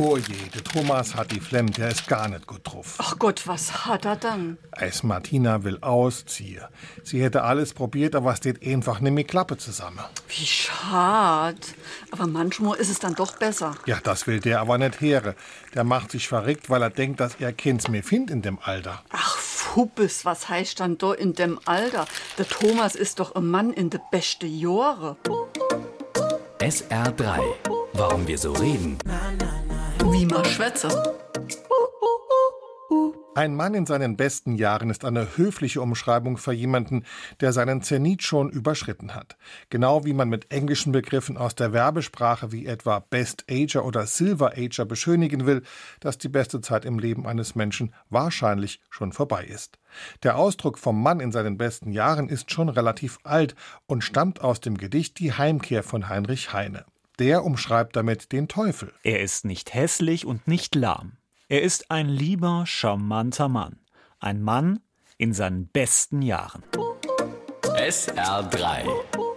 Oh je, der Thomas hat die Flemm, der ist gar nicht gut drauf. Ach Gott, was hat er dann? Als Martina will ausziehen. Sie hätte alles probiert, aber es steht einfach nicht mehr Klappe zusammen. Wie schade. Aber manchmal ist es dann doch besser. Ja, das will der aber nicht hören. Der macht sich verrückt, weil er denkt, dass er Kinds mehr findet in dem Alter. Ach, Fuppes, was heißt dann da in dem Alter? Der Thomas ist doch ein Mann in de beste Jahre. SR3. Warum wir so reden. Wie man. Ein Mann in seinen besten Jahren ist eine höfliche Umschreibung für jemanden, der seinen Zenit schon überschritten hat. Genau wie man mit englischen Begriffen aus der Werbesprache wie etwa Best Ager oder Silver Ager beschönigen will, dass die beste Zeit im Leben eines Menschen wahrscheinlich schon vorbei ist. Der Ausdruck vom Mann in seinen besten Jahren ist schon relativ alt und stammt aus dem Gedicht Die Heimkehr von Heinrich Heine. Der umschreibt damit den Teufel. Er ist nicht hässlich und nicht lahm. Er ist ein lieber, charmanter Mann. Ein Mann in seinen besten Jahren. SR3.